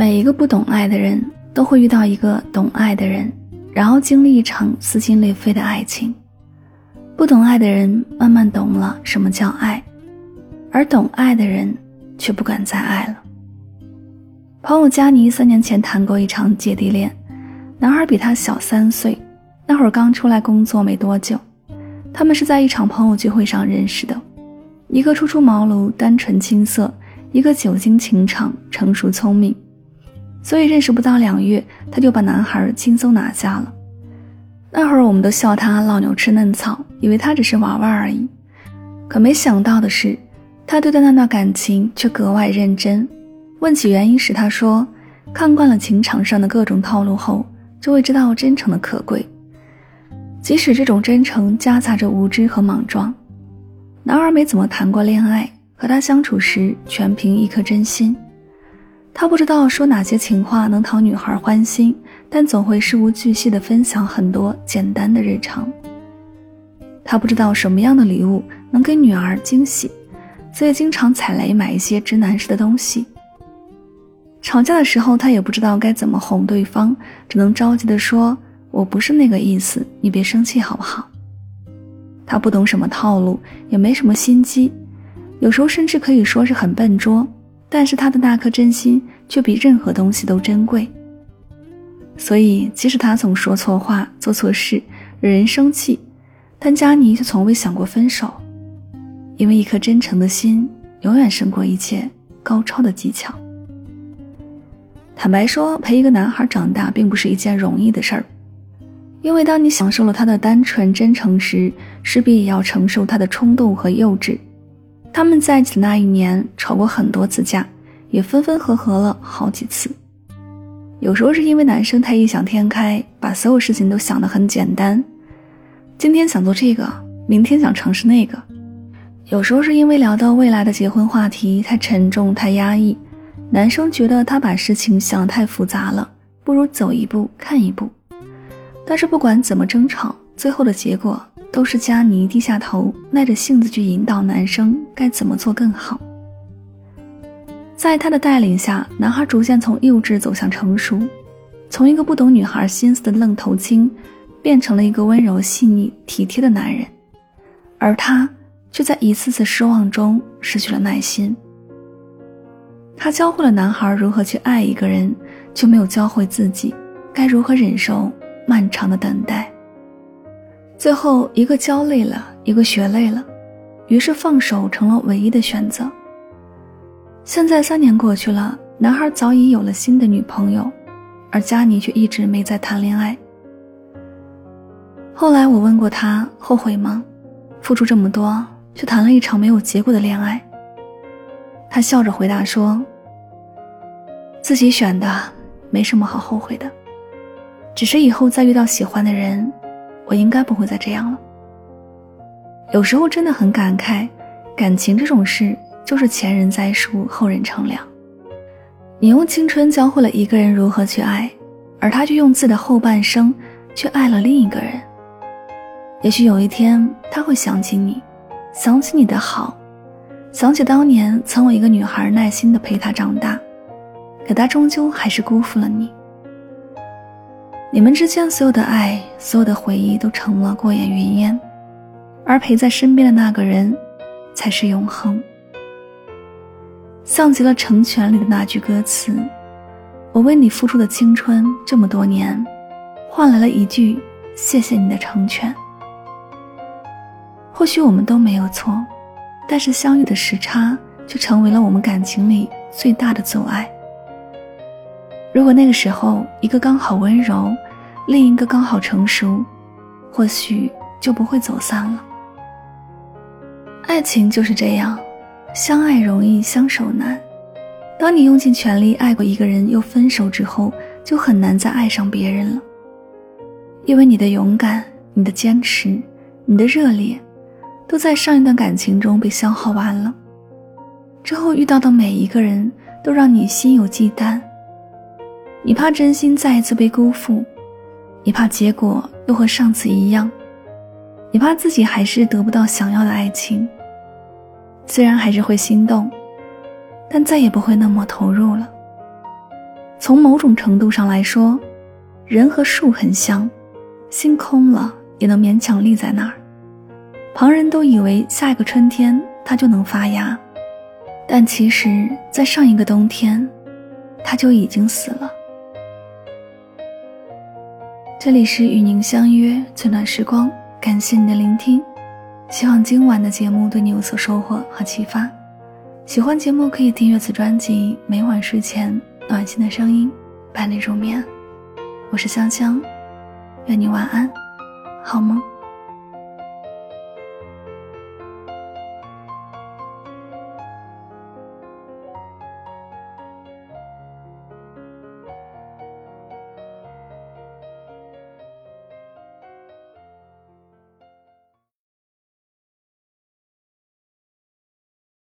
每一个不懂爱的人都会遇到一个懂爱的人，然后经历一场撕心裂肺的爱情。不懂爱的人慢慢懂了什么叫爱，而懂爱的人却不敢再爱了。朋友佳妮三年前谈过一场姐弟恋，男孩比她小三岁，那会儿刚出来工作没多久，他们是在一场朋友聚会上认识的。一个初出茅庐、单纯青涩，一个久经情场、成熟聪明。所以认识不到两月，他就把男孩轻松拿下了。那会儿我们都笑他老牛吃嫩草，以为他只是玩玩而已。可没想到的是，他对待那段感情却格外认真。问起原因时，他说：“看惯了情场上的各种套路后，就会知道真诚的可贵。即使这种真诚夹杂着无知和莽撞。”男儿没怎么谈过恋爱，和他相处时全凭一颗真心。他不知道说哪些情话能讨女孩欢心，但总会事无巨细地分享很多简单的日常。他不知道什么样的礼物能给女儿惊喜，所以经常踩雷买一些直男式的东西。吵架的时候，他也不知道该怎么哄对方，只能着急地说：“我不是那个意思，你别生气好不好？”他不懂什么套路，也没什么心机，有时候甚至可以说是很笨拙。但是他的那颗真心却比任何东西都珍贵。所以，即使他总说错话、做错事，惹人生气，但佳妮却从未想过分手，因为一颗真诚的心永远胜过一切高超的技巧。坦白说，陪一个男孩长大并不是一件容易的事儿，因为当你享受了他的单纯真诚时，势必也要承受他的冲动和幼稚。他们在一起的那一年，吵过很多次架，也分分合合了好几次。有时候是因为男生太异想天开，把所有事情都想得很简单，今天想做这个，明天想尝试那个；有时候是因为聊到未来的结婚话题太沉重、太压抑，男生觉得他把事情想得太复杂了，不如走一步看一步。但是不管怎么争吵，最后的结果。都是佳妮低下头，耐着性子去引导男生该怎么做更好。在他的带领下，男孩逐渐从幼稚走向成熟，从一个不懂女孩心思的愣头青，变成了一个温柔细腻、体贴的男人。而他却在一次次失望中失去了耐心。他教会了男孩如何去爱一个人，却没有教会自己该如何忍受漫长的等待。最后一个教累了，一个学累了，于是放手成了唯一的选择。现在三年过去了，男孩早已有了新的女朋友，而佳妮却一直没再谈恋爱。后来我问过他后悔吗？付出这么多，却谈了一场没有结果的恋爱。他笑着回答说：“自己选的，没什么好后悔的，只是以后再遇到喜欢的人。”我应该不会再这样了。有时候真的很感慨，感情这种事就是前人栽树，后人乘凉。你用青春教会了一个人如何去爱，而他却用自己的后半生去爱了另一个人。也许有一天他会想起你，想起你的好，想起当年曾为一个女孩耐心的陪她长大，可他终究还是辜负了你。你们之间所有的爱，所有的回忆都成了过眼云烟，而陪在身边的那个人，才是永恒。像极了《成全》里的那句歌词：“我为你付出的青春这么多年，换来了一句谢谢你的成全。”或许我们都没有错，但是相遇的时差却成为了我们感情里最大的阻碍。如果那个时候一个刚好温柔，另一个刚好成熟，或许就不会走散了。爱情就是这样，相爱容易相守难。当你用尽全力爱过一个人，又分手之后，就很难再爱上别人了。因为你的勇敢、你的坚持、你的热烈，都在上一段感情中被消耗完了。之后遇到的每一个人都让你心有忌惮，你怕真心再一次被辜负，你怕结果又和上次一样，你怕自己还是得不到想要的爱情。虽然还是会心动，但再也不会那么投入了。从某种程度上来说，人和树很像，心空了也能勉强立在那儿。旁人都以为下一个春天它就能发芽。但其实，在上一个冬天，他就已经死了。这里是与您相约最暖时光，感谢您的聆听，希望今晚的节目对你有所收获和启发。喜欢节目可以订阅此专辑，每晚睡前暖心的声音伴你入眠。我是香香，愿你晚安，好梦。